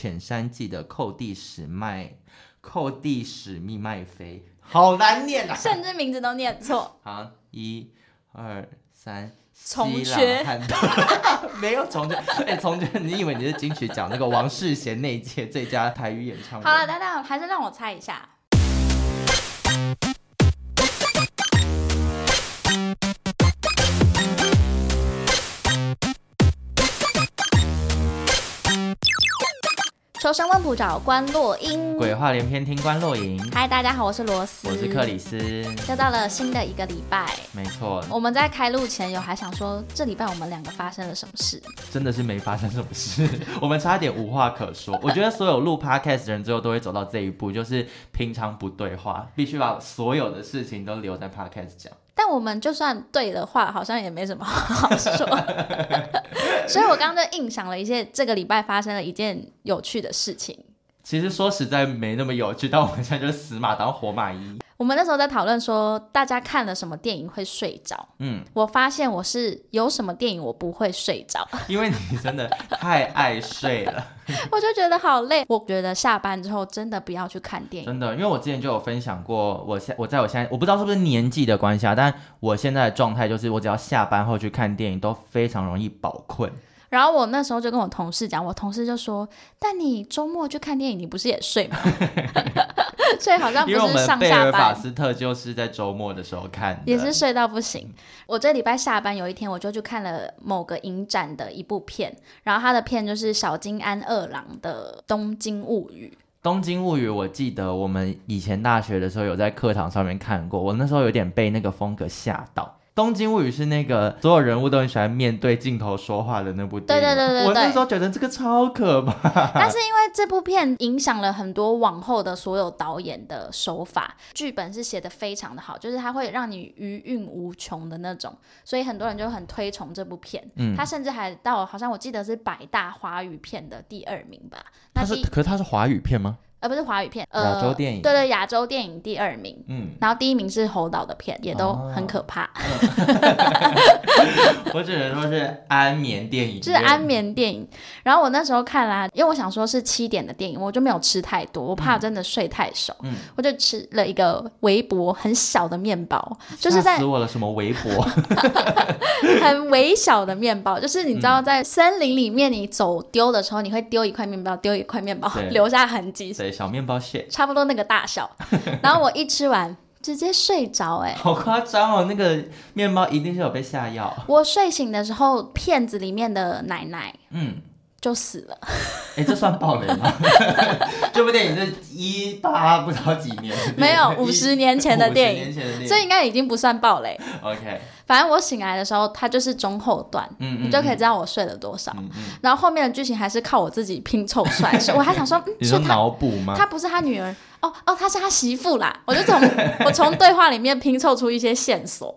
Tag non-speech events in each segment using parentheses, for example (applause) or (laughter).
犬山记的寇地史麦寇地史密麦菲，好难念啊，甚至名字都念错。好，一、二、三，从缺 (laughs) 没有从缺，哎，从缺，你以为你是金曲奖那个王世贤那一届最佳台语演唱？好了，等等，还是让我猜一下。求神问卜找关洛英，鬼话连篇听关洛英。嗨，大家好，我是罗斯，我是克里斯。又到了新的一个礼拜，没错。我们在开录前有还想说，这礼拜我们两个发生了什么事？真的是没发生什么事，(laughs) 我们差点无话可说。我觉得所有录 podcast 的人最后都会走到这一步，就是平常不对话，必须把所有的事情都留在 podcast 讲。但我们就算对的话，好像也没什么好说。(laughs) 所以我刚刚就硬想了一些，这个礼拜发生了一件有趣的事情。其实说实在没那么有趣，但我们现在就死马当活马医。我们那时候在讨论说，大家看了什么电影会睡着？嗯，我发现我是有什么电影我不会睡着，(laughs) 因为你真的太爱睡了，(laughs) 我就觉得好累。我觉得下班之后真的不要去看电影，真的，因为我之前就有分享过，我现我在我现在我不知道是不是年纪的关系啊，但我现在的状态就是，我只要下班后去看电影都非常容易饱困。然后我那时候就跟我同事讲，我同事就说：“但你周末去看电影，你不是也睡吗？” (laughs) 所以好像不是上下班。贝尔法斯特就是在周末的时候看，也是睡到不行。我这礼拜下班有一天，我就去看了某个影展的一部片，然后他的片就是小津安二郎的《东京物语》。《东京物语》，我记得我们以前大学的时候有在课堂上面看过，我那时候有点被那个风格吓到。《东京物语》是那个所有人物都很喜欢面对镜头说话的那部电影。对对对对，我那时候觉得这个超可怕。但是因为这部片影响了很多往后的所有导演的手法，剧本是写的非常的好，就是它会让你余韵无穷的那种，所以很多人就很推崇这部片。嗯，它甚至还到好像我记得是百大华语片的第二名吧。它是，可是它是华语片吗？而不是华语片，亚、呃、洲电影，对对，亚洲电影第二名，嗯，然后第一名是侯导的片，也都很可怕。(laughs) 我只能说是安眠电影，是安眠电影。然后我那时候看啦，因为我想说是七点的电影，我就没有吃太多，我怕真的睡太熟，嗯，我就吃了一个微薄很小的面包，就是在吓死我了，什么微薄？(laughs) 很微小的面包，就是你知道在森林里面你走丢的时候，你会丢一块面包，丢一块面包，留下痕迹。小面包屑，差不多那个大小，(laughs) 然后我一吃完直接睡着，哎，好夸张哦！那个面包一定是有被下药。我睡醒的时候，片子里面的奶奶，嗯，就死了。哎，这算爆雷吗？(laughs) 这部电影是一八不知道几年，没有五十年前的电影，这应该已经不算爆雷。OK。反正我醒来的时候，它就是中后段，你就可以知道我睡了多少。然后后面的剧情还是靠我自己拼凑出来。(laughs) 我还想说，嗯，你说脑补吗？他不是他女儿，哦哦，他是他媳妇啦。我就从 (laughs) 我从对话里面拼凑出一些线索。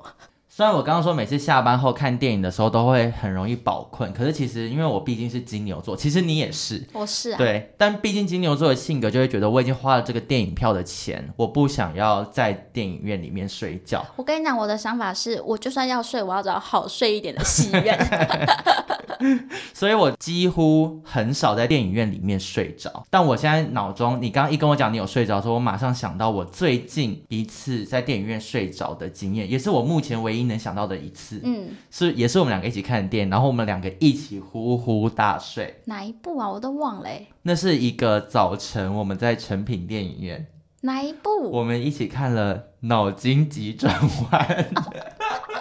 虽然我刚刚说每次下班后看电影的时候都会很容易饱困，可是其实因为我毕竟是金牛座，其实你也是，我是啊，对，但毕竟金牛座的性格就会觉得我已经花了这个电影票的钱，我不想要在电影院里面睡觉。我跟你讲，我的想法是我就算要睡，我要找好睡一点的戏院。(laughs) 所以我几乎很少在电影院里面睡着。但我现在脑中，你刚刚一跟我讲你有睡着的时候，我马上想到我最近一次在电影院睡着的经验，也是我目前唯一能想到的一次。嗯，是也是我们两个一起看的电影，然后我们两个一起呼呼大睡。哪一部啊？我都忘了。那是一个早晨，我们在成品电影院。哪一部？我们一起看了《脑筋急转弯》。(laughs)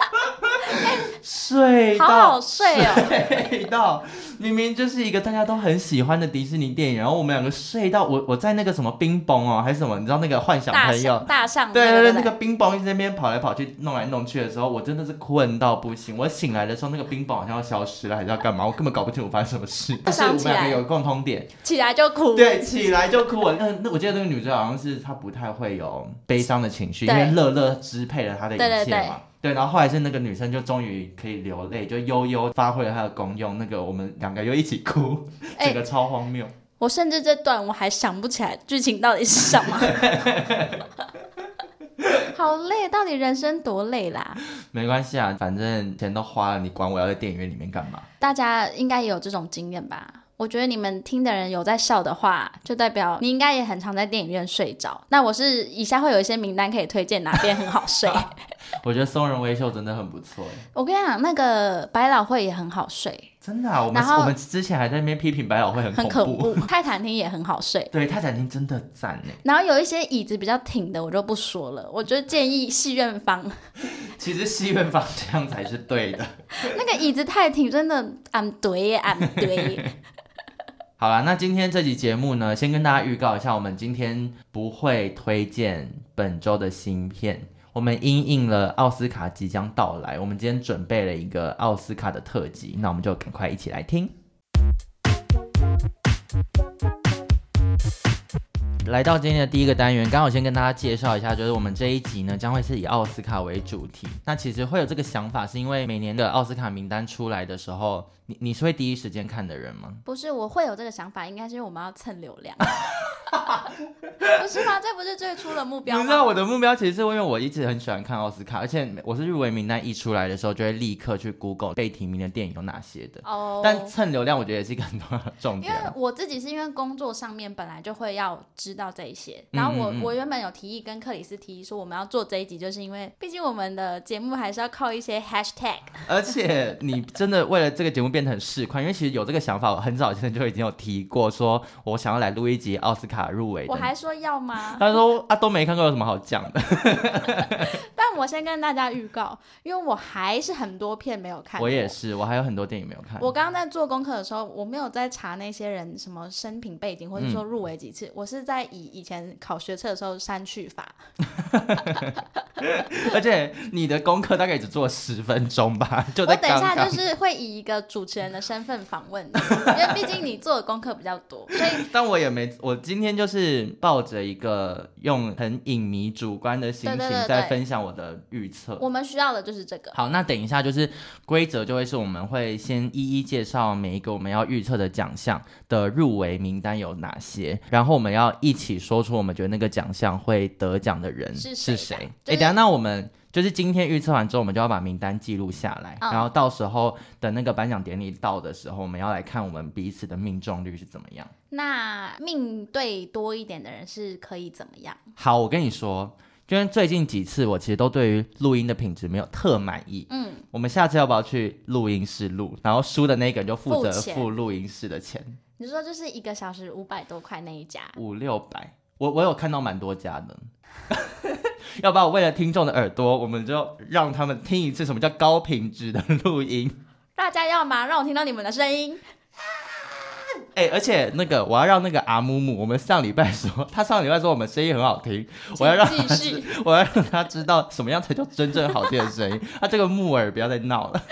睡到好好睡哦，睡到明明就是一个大家都很喜欢的迪士尼电影，然后我们两个睡到我我在那个什么冰崩哦还是什么，你知道那个幻想朋友大象对对对，那个冰崩一直在那边跑来跑去弄来弄去的时候，我真的是困到不行。我醒来的时候，那个冰崩好像要消失了，还是要干嘛？我根本搞不清楚发生什么事。但是我们两个有共通点，起来就哭。对，起来就哭。我那那我记得那个女主角好像是她不太会有悲伤的情绪，因为乐乐支配了她的一切嘛。对对对对，然后后来是那个女生就终于可以流泪，就悠悠发挥了她的功用。那个我们两个又一起哭，这个超荒谬。(laughs) 我甚至这段我还想不起来剧情到底是什么，(laughs) 好累，到底人生多累啦？没关系啊，反正钱都花了，你管我要在电影院里面干嘛？大家应该也有这种经验吧？我觉得你们听的人有在笑的话，就代表你应该也很常在电影院睡着。那我是以下会有一些名单可以推荐，哪边很好睡？我觉得松仁微秀真的很不错。(laughs) 我跟你讲，那个百老汇也很好睡。真的啊，我们我们之前还在那边批评百老汇很恐怖，泰坦厅也很好睡。对，泰坦厅真的赞哎。然后有一些椅子比较挺的，我就不说了。我就建议戏院方。(laughs) 其实戏院方这样才是对的。那个椅子太挺，真的俺对俺对。好啦，那今天这集节目呢，先跟大家预告一下，我们今天不会推荐本周的新片。我们因应了奥斯卡即将到来，我们今天准备了一个奥斯卡的特辑，那我们就赶快一起来听。来到今天的第一个单元，刚好先跟大家介绍一下，就是我们这一集呢将会是以奥斯卡为主题。那其实会有这个想法，是因为每年的奥斯卡名单出来的时候，你你是会第一时间看的人吗？不是，我会有这个想法，应该是因为我们要蹭流量。(laughs) (laughs) 不是吗？这不是最初的目标吗？你知道我的目标其实是因为我一直很喜欢看奥斯卡，而且我是入围名单一出来的时候，就会立刻去 Google 被提名的电影有哪些的。哦。Oh, 但蹭流量，我觉得也是一个很重要的重点。因 (laughs) 为我自己是因为工作上面本来就会要知道这一些，然后我嗯嗯嗯我原本有提议跟克里斯提议说我们要做这一集，就是因为毕竟我们的节目还是要靠一些 hashtag。而且你真的为了这个节目变得很市侩，因为其实有这个想法，我很早之前就已经有提过，说我想要来录一集奥斯卡入围。我还说要吗？他说啊，都没看过，有什么好讲的？(laughs) 但我先跟大家预告，因为我还是很多片没有看。我也是，我还有很多电影没有看。我刚刚在做功课的时候，我没有在查那些人什么生平背景，或者说入围几次。嗯、我是在以以前考学测的时候删去法。(laughs) 而且你的功课大概只做十分钟吧？就在刚刚。我等一下就是会以一个主持人的身份访问你，因为毕竟你做的功课比较多，所以。(laughs) 但我也没，我今天就是抱着一个用很影迷主观的心情在分享我的预测。我们需要的就是这个。好，那等一下就是规则就会是我们会先一一介绍每一个我们要预测的奖项的入围名单有哪些，然后我们要一起说出我们觉得那个奖项会得奖的人是谁。哎，等下，那我们。就是今天预测完之后，我们就要把名单记录下来，嗯、然后到时候等那个颁奖典礼到的时候，我们要来看我们彼此的命中率是怎么样。那命对多一点的人是可以怎么样？好，我跟你说，就像最近几次，我其实都对于录音的品质没有特满意。嗯，我们下次要不要去录音室录？然后输的那个人就负责付录音室的。钱你说就是一个小时五百多块那一家？五六百，我我有看到蛮多家的。(laughs) 要不要我为了听众的耳朵，我们就让他们听一次什么叫高品质的录音。大家要吗？让我听到你们的声音。哎、欸，而且那个我要让那个阿木木，我们上礼拜说他上礼拜说我们声音很好听，我要让他知，我要让他知道什么样才叫真正好听的声音。他这个木耳不要再闹了。(laughs)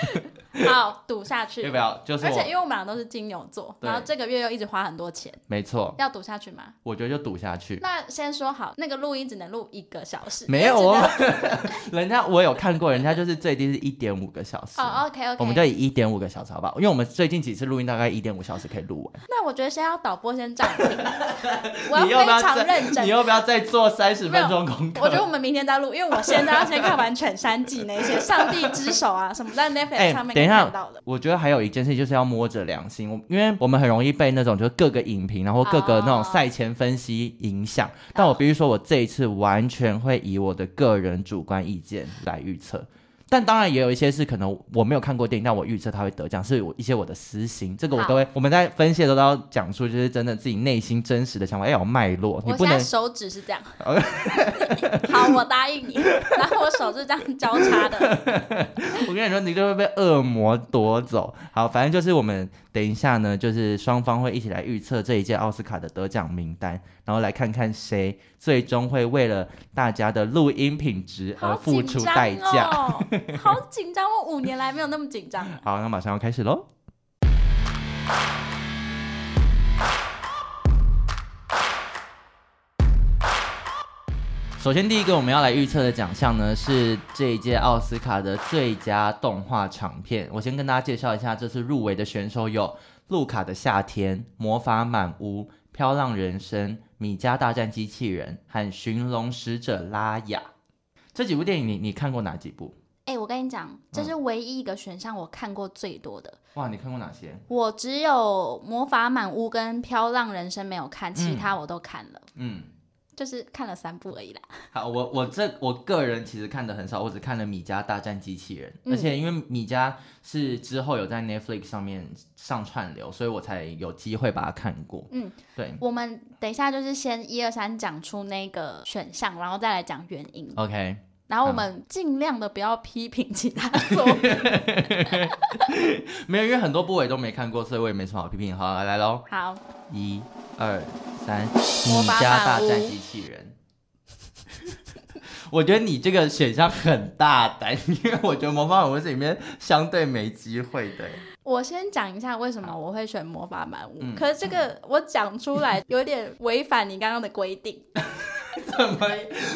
好，赌下去。要不要？就是，而且因为我们俩都是金牛座，然后这个月又一直花很多钱，没错。要赌下去吗？我觉得就赌下去。那先说好，那个录音只能录一个小时。没有哦，(laughs) 人家我有看过，人家就是最低是一点五个小时。哦，OK OK。我们就以一点五个小时好不好？因为我们最近几次录音大概一点五小时可以录完。那我觉得先要导播先暂停，(laughs) 我要非常认真。你要不要再做三十分钟功课？我觉得我们明天再录，因为我现在要先看完犬山记那些上帝之手啊什么在 Netflix 上面看到的。我。我觉得还有一件事就是要摸着良心，因为我们很容易被那种就是各个影评，然后各个那种赛前分析影响。Oh. 但我必须说，我这一次完全会以我的个人主观意见来预测。但当然也有一些是可能我没有看过电影，但我预测他会得奖，是我一些我的私心，这个我都会我们在分析的时候都要讲出，就是真的自己内心真实的想法，要有脉络。你不能手指是这样，(laughs) 好，我答应你。然后我手是这样交叉的，(laughs) 我跟你说，你就会被恶魔夺走。好，反正就是我们。等一下呢，就是双方会一起来预测这一届奥斯卡的得奖名单，然后来看看谁最终会为了大家的录音品质而付出代价。好紧张哦，我五年来没有那么紧张。(laughs) 好，那马上要开始喽。首先，第一个我们要来预测的奖项呢，是这一届奥斯卡的最佳动画长片。我先跟大家介绍一下，这次入围的选手有《路卡的夏天》、《魔法满屋》、《漂浪人生》、《米家大战机器人》和《寻龙使者拉雅》。这几部电影你，你你看过哪几部？哎、欸，我跟你讲，这是唯一一个选项我看过最多的。嗯、哇，你看过哪些？我只有《魔法满屋》跟《漂浪人生》没有看，其他我都看了。嗯。就是看了三部而已啦。(laughs) 好，我我这我个人其实看的很少，我只看了《米家大战机器人》嗯，而且因为米家是之后有在 Netflix 上面上串流，所以我才有机会把它看过。嗯，对。我们等一下就是先一二三讲出那个选项，然后再来讲原因。OK。然后我们尽量的不要批评其他作品。(laughs) 没有，因为很多部我也都没看过，所以我也没什么好批评。好，来来喽。(laughs) 好，一。二三，你家大战机器人。我觉得你这个选项很大胆，因为我觉得魔法满屋是里面相对没机会的。我先讲一下为什么我会选魔法满屋，可是这个我讲出来有点违反你刚刚的规定。(laughs) 怎么？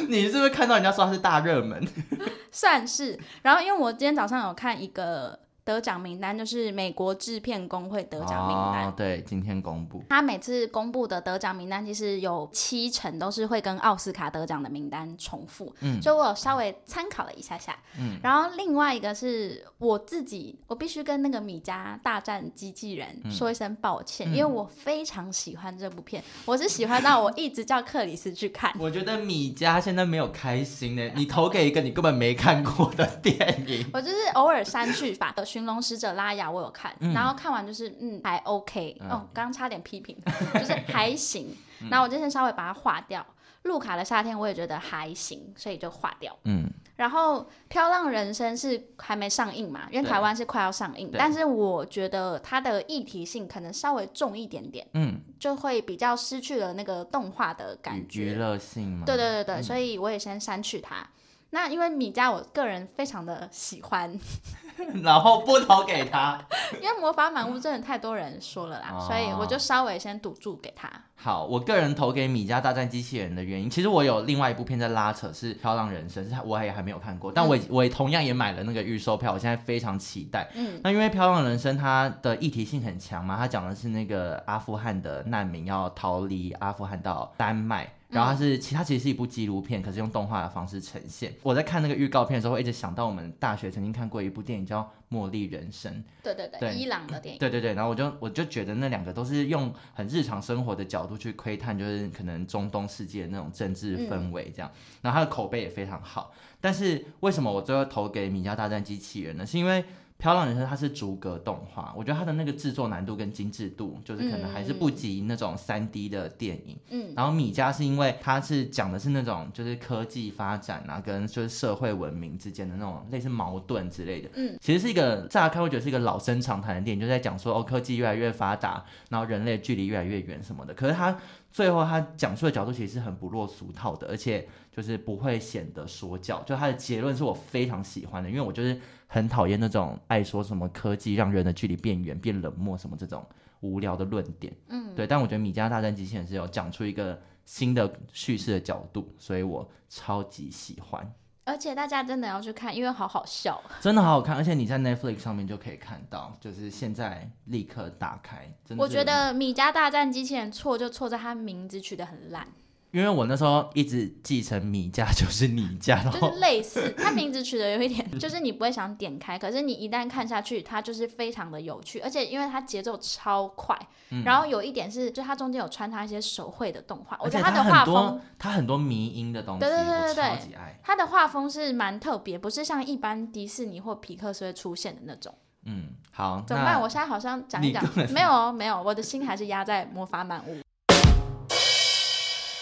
你是不是看到人家说它是大热门？(laughs) 算是。然后因为我今天早上有看一个。得奖名单就是美国制片工会得奖名单，哦，对，今天公布。他每次公布的得奖名单，其实有七成都是会跟奥斯卡得奖的名单重复，嗯，所以我有稍微参考了一下下，嗯。然后另外一个是我自己，我必须跟那个米家大战机器人说一声抱歉，嗯，因为我非常喜欢这部片，我是喜欢到我一直叫克里斯去看。我觉得米家现在没有开心呢，你投给一个你根本没看过的电影，(laughs) 我就是偶尔删去法的。寻龙使者拉雅我有看，嗯，然后看完就是嗯还 OK，嗯，哦，刚刚差点批评，(laughs) 就是还行。(laughs) 然后我就先稍微把它划掉。路卡的夏天我也觉得还行，所以就划掉。嗯，然后漂浪人生是还没上映嘛，因为台湾是快要上映，但是我觉得它的议题性可能稍微重一点点，嗯，就会比较失去了那个动画的感觉，娱乐性嘛。对对对对，嗯，所以我也先删去它。那因为米家，我个人非常的喜欢，(laughs) 然后不投给他，(laughs) 因为魔法满屋真的太多人说了啦，哦，所以我就稍微先赌注给他。好，我个人投给米家大战机器人的原因，其实我有另外一部片在拉扯，是《飘浪人生》，是我也还没有看过，但我我也同样也买了那个预售票，我现在非常期待。嗯，那因为《飘浪人生》它的议题性很强嘛，它讲的是那个阿富汗的难民要逃离阿富汗到丹麦。然后它是，其他其实是一部纪录片，可是用动画的方式呈现。我在看那个预告片的时候，会一直想到我们大学曾经看过一部电影叫《茉莉人生》。对对对，对伊朗的电影。对对对，然后我就我就觉得那两个都是用很日常生活的角度去窥探，就是可能中东世界的那种政治氛围这样。嗯、然后它的口碑也非常好。但是为什么我最后投给《米家大战机器人》呢？是因为。《飘浪人生》它是逐格动画，我觉得它的那个制作难度跟精致度，就是可能还是不及那种三 D 的电影。嗯，然后米家是因为它是讲的是那种就是科技发展啊，跟就是社会文明之间的那种类似矛盾之类的。嗯，其实是一个乍看会觉得是一个老生常谈的电影，就在讲说哦，科技越来越发达，然后人类距离越来越远什么的。可是它最后他讲述的角度其实是很不落俗套的，而且就是不会显得说教。就他的结论是我非常喜欢的，因为我就是很讨厌那种爱说什么科技让人的距离变远、变冷漠什么这种无聊的论点。嗯，对。但我觉得《米家大战机器人》是有讲出一个新的叙事的角度，所以我超级喜欢。而且大家真的要去看，因为好好笑，(laughs) 真的好好看。而且你在 Netflix 上面就可以看到，就是现在立刻打开。真的，我觉得《米家大战机器人》错就错在它名字取得很烂。因为我那时候一直继承米家就是你家，就是类似，它名字取得有一点，就是你不会想点开，可是你一旦看下去，它就是非常的有趣，而且因为它节奏超快，嗯、然后有一点是，就它中间有穿插一些手绘的动画，我觉得它的画风，它很多迷音的东西，对对对对对，超级爱。它的画风是蛮特别，不是像一般迪士尼或皮克斯会出现的那种。嗯，好，怎么办？我现在好像讲一讲，没有哦，没有，我的心还是压在魔法满屋。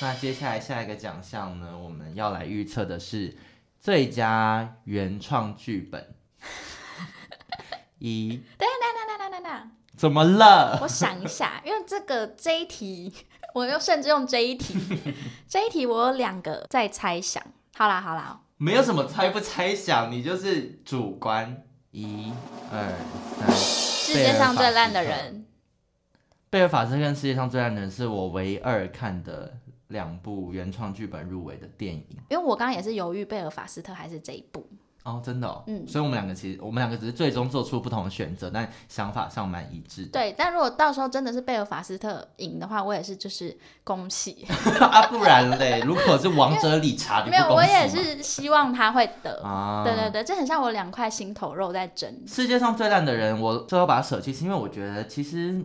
那接下来下一个奖项呢？我们要来预测的是最佳原创剧本。一，(laughs) 等等等等等等，怎么了？(laughs) 我想一下，因为这个这一题，(laughs) 我又甚至用这一题，这一题我有两个在猜想。好啦好啦，没有什么猜不猜想，你就是主观。一、二、三，世界上最烂的人，贝尔法斯特跟世界上最烂的人是我唯二看的。两部原创剧本入围的电影，因为我刚刚也是犹豫贝尔法斯特还是这一部，哦，真的哦，嗯，所以我们两个其实我们两个只是最终做出不同的选择，但想法上蛮一致的。对，但如果到时候真的是贝尔法斯特赢的话，我也是就是恭喜 (laughs) 啊，不然嘞，如果是王者理查，没有，我也是希望他会得啊。对对对，这很像我两块心头肉在争。世界上最烂的人，我最后把它舍弃，是因为我觉得其实。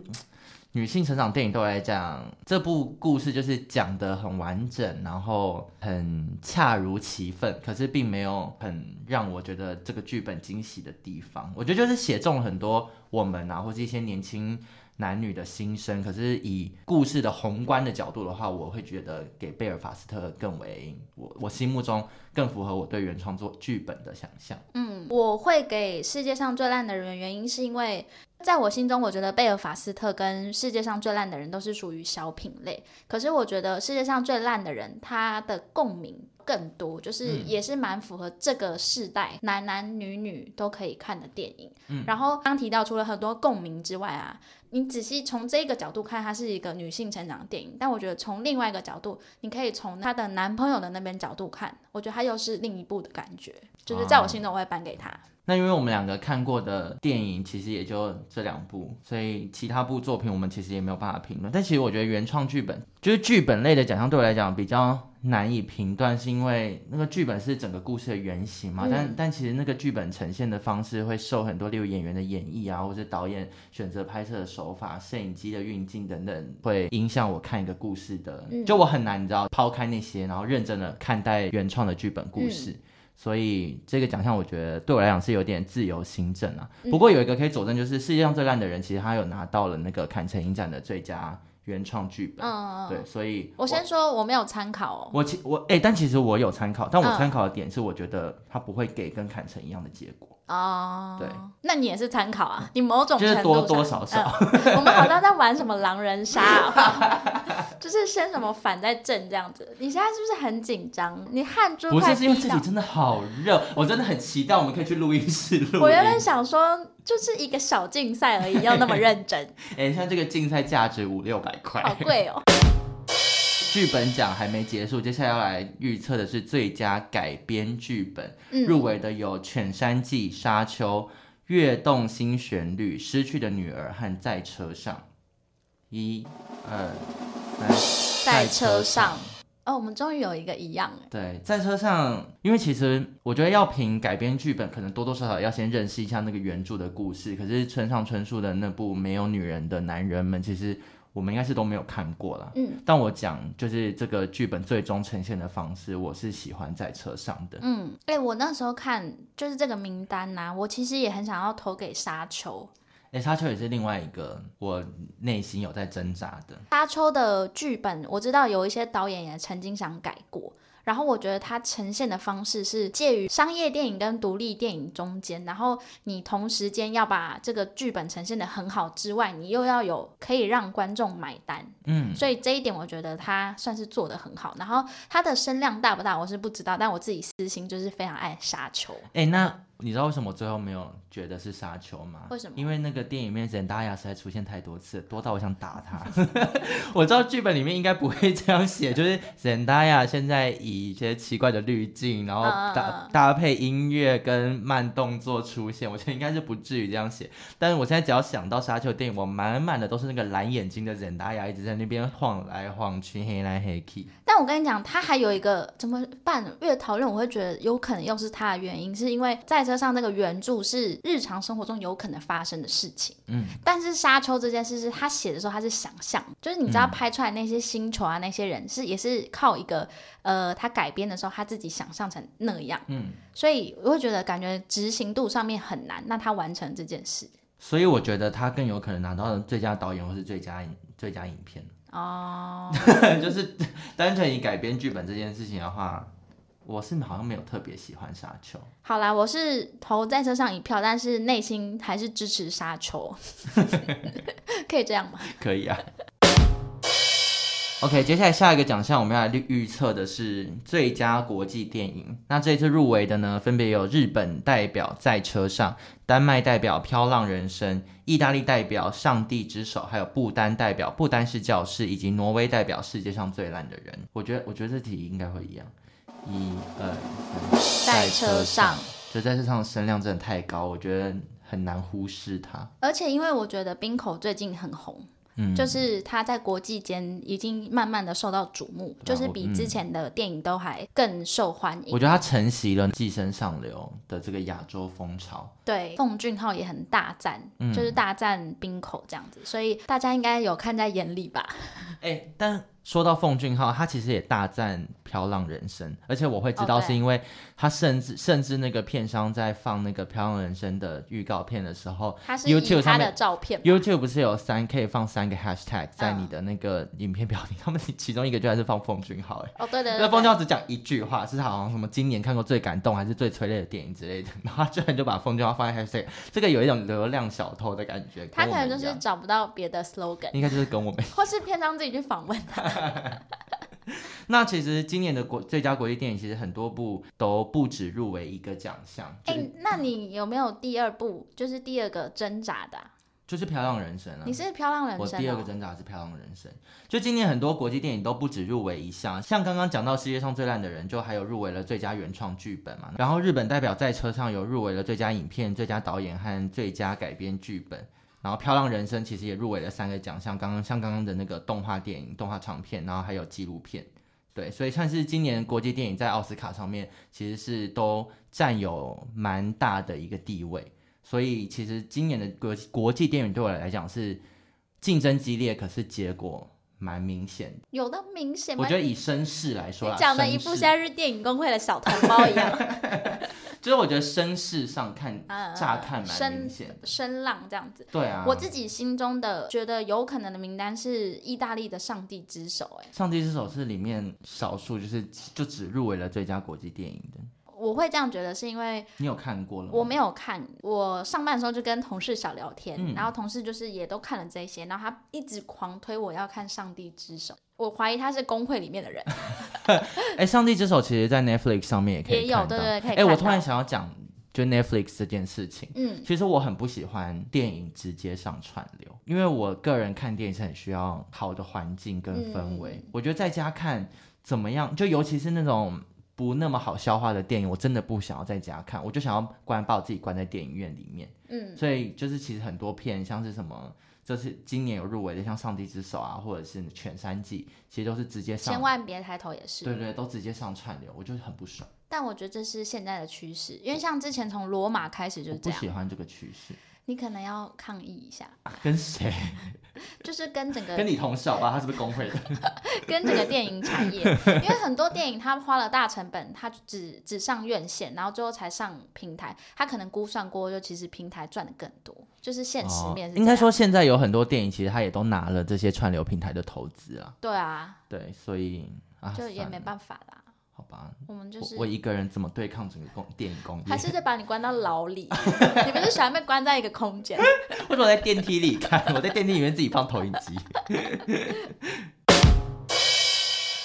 女性成长电影对我来讲，这部故事就是讲的很完整，然后很恰如其分，可是并没有很让我觉得这个剧本惊喜的地方。我觉得就是写中了很多我们啊，或是一些年轻男女的心声。可是以故事的宏观的角度的话，我会觉得给贝尔法斯特更为我我心目中更符合我对原创作剧本的想象。嗯，我会给世界上最烂的人，原因是因为。在我心中，我觉得贝尔法斯特跟世界上最烂的人都是属于小品类。可是我觉得世界上最烂的人，他的共鸣更多，就是也是蛮符合这个世代男男女女都可以看的电影。嗯，然后刚提到除了很多共鸣之外啊，你仔细从这个角度看，它是一个女性成长电影。但我觉得从另外一个角度，你可以从她的男朋友的那边角度看，我觉得它又是另一部的感觉。就是在我心中，我会颁给他。那因为我们两个看过的电影其实也就这两部，所以其他部作品我们其实也没有办法评论。但其实我觉得原创剧本就是剧本类的奖项对我来讲比较难以评断，是因为那个剧本是整个故事的原型嘛。嗯、但但其实那个剧本呈现的方式会受很多，例如演员的演绎啊，或者导演选择拍摄的手法、摄影机的运镜等等，会影响我看一个故事的。就我很难你知道抛开那些，然后认真的看待原创的剧本故事。嗯所以这个奖项我觉得对我来讲是有点自由行政啊。不过有一个可以佐证，就是世界上最烂的人，其实他有拿到了那个坎城影展的最佳原创剧本。嗯，对，所以我，我先说我没有参考哦。我其我哎、欸，但其实我有参考，但我参考的点是，我觉得他不会给跟坎城一样的结果。哦，对，那你也是参考啊？你某种程度就是多多少少，嗯、我们好像在玩什么狼人杀、啊，(laughs) 就是先什么反再正这样子。你现在是不是很紧张？你汗珠不是，是因为自己真的好热，我真的很期待我们可以去录音室录。我原本想说，就是一个小竞赛而已，要那么认真。(laughs) 哎、欸，像这个竞赛价值五六百块，好贵哦。剧本奖还没结束，接下来要来预测的是最佳改编剧本，嗯、入围的有《犬山记》《沙丘》《跃动新旋律》《失去的女儿》和《在车上》。一、二、三，在车上。哦，我们终于有一个一样。对，在车上，因为其实我觉得要评改编剧本，可能多多少少要先认识一下那个原著的故事。可是村上春树的那部《没有女人的男人们》，其实。我们应该是都没有看过了，嗯，但我讲就是这个剧本最终呈现的方式，我是喜欢在车上的，嗯，哎、欸，我那时候看就是这个名单呐、啊，我其实也很想要投给沙丘，哎、欸，沙丘也是另外一个我内心有在挣扎的。沙丘的剧本我知道有一些导演也曾经想改过。然后我觉得它呈现的方式是介于商业电影跟独立电影中间，然后你同时间要把这个剧本呈现的很好之外，你又要有可以让观众买单，嗯，所以这一点我觉得它算是做的很好。然后它的声量大不大，我是不知道，但我自己私心就是非常爱沙丘。哎，那。你知道为什么我最后没有觉得是沙丘吗？为什么？因为那个电影里面沈大亚实在出现太多次，多到我想打他。(laughs) 我知道剧本里面应该不会这样写，就是沈大亚现在以一些奇怪的滤镜，然后搭搭配音乐跟慢动作出现，我觉得应该是不至于这样写。但是我现在只要想到沙丘电影，我满满的都是那个蓝眼睛的沈大亚一直在那边晃来晃去，黑来黑去。但我跟你讲，他还有一个怎么办？越讨论我会觉得有可能又是他的原因，是因为在。车上那个原著是日常生活中有可能发生的事情，嗯，但是沙丘这件事是他写的时候他是想象，就是你知道拍出来那些星球啊，那些人是也是靠一个呃他改编的时候他自己想象成那样，嗯，所以我会觉得感觉执行度上面很难，那他完成这件事，所以我觉得他更有可能拿到最佳导演或是最佳最佳影片。(laughs) 哦，就是单纯以改编剧本这件事情的话。我是好像没有特别喜欢沙丘。(laughs) 好啦，我是投在车上一票，但是内心还是支持沙丘。(laughs) 可以这样吗？可以啊。OK，接下来下一个奖项我们要来预测的是最佳国际电影。那这次入围的呢，分别有日本代表在车上，丹麦代表飘浪人生，意大利代表上帝之手，还有不丹代表不丹是教室，以及挪威代表世界上最烂的人。我觉得，我觉得这题应该会一样。一二三，在车上，就在这上的声量真的太高，我觉得很难忽视它。而且因为我觉得冰口最近很红。嗯，就是他在国际间已经慢慢的受到瞩目，啊、就是比之前的电影都还更受欢迎。我觉得他承袭了《寄生上流》的这个亚洲风潮。对，奉俊昊也很大赞，嗯、就是大赞冰口这样子，所以大家应该有看在眼里吧？哎、欸，但。说到奉俊昊，他其实也大赞《飘浪人生》，而且我会知道是因为他甚至、oh, 甚至那个片商在放那个《飘浪人生》的预告片的时候，YouTube 他的照片，YouTube 不是有三可以放三个 Hashtag 在你的那个影片标题，oh. 他们其中一个就还是放奉俊昊哎，哦、oh, 对对对，那奉俊昊只讲一句话，是他好像什么今年看过最感动还是最催泪的电影之类的，(laughs) 然后他居然就把奉俊昊放在 Hashtag，这个有一种流量小偷的感觉，他可能就是找不到别的 slogan，应该就是跟我们，或是片商自己去访问他。(laughs) 那其实今年的国最佳国际电影，其实很多部都不止入围一个奖项。哎、欸，那你有没有第二部？就是第二个挣扎的、啊，就是《漂亮人生》啊。你是《漂亮人生》？我第二个挣扎是《漂亮人生》。就今年很多国际电影都不止入围一项，像刚刚讲到世界上最烂的人，就还有入围了最佳原创剧本嘛。然后日本代表在车上有入围了最佳影片、最佳导演和最佳改编剧本。然后《漂亮人生》其实也入围了三个奖项，刚刚像刚刚的那个动画电影、动画长片，然后还有纪录片，对，所以算是今年国际电影在奥斯卡上面其实是都占有蛮大的一个地位。所以其实今年的国国际电影对我来讲是竞争激烈，可是结果蛮明显的。有的明显？我觉得以声势来说，你讲的一部夏日电影公会的小同胞一样。(laughs) 就是我觉得声势上看，乍看蛮明显的，声声浪这样子。对啊，我自己心中的觉得有可能的名单是意大利的《上帝之手》哎，《上帝之手》是里面少数就是就只入围了最佳国际电影的。我会这样觉得是因为你有看过了吗？我没有看，我上班的时候就跟同事小聊天，嗯、然后同事就是也都看了这些，然后他一直狂推我要看《上帝之手》。我怀疑他是工会里面的人。(laughs) 哎、欸，上帝之手其实，在 Netflix 上面也可以。也有，对对，可以。哎、欸，我突然想要讲，就 Netflix 这件事情。嗯，其实我很不喜欢电影直接上串流，因为我个人看电影是很需要好的环境跟氛围。嗯、我觉得在家看怎么样？就尤其是那种不那么好消化的电影，我真的不想要在家看，我就想要关把我自己关在电影院里面。嗯，所以就是其实很多片，像是什么。就是今年有入围的，像《上帝之手》啊，或者是《犬山记》，其实都是直接上。千万别抬头也是。对对，都直接上串流，我就是很不爽。但我觉得这是现在的趋势，因为像之前从罗马开始就是这样。不喜欢这个趋势。你可能要抗议一下。跟谁？(laughs) 就是跟整个跟你同事好吧？他是不是工会的？(laughs) 跟整个电影产业，因为很多电影他花了大成本，他只只上院线，然后最后才上平台，他可能估算过，就其实平台赚的更多，就是现实面是、哦。应该说现在有很多电影，其实他也都拿了这些串流平台的投资啊。对啊。对，所以啊，就也没办法啦。好吧，我们就是我，我一个人怎么对抗整个工电影工业？还是就把你关到牢里？(laughs) 你不是喜欢被关在一个空间？(laughs) 为什么在电梯里看？我在电梯里面自己放投影机。(laughs)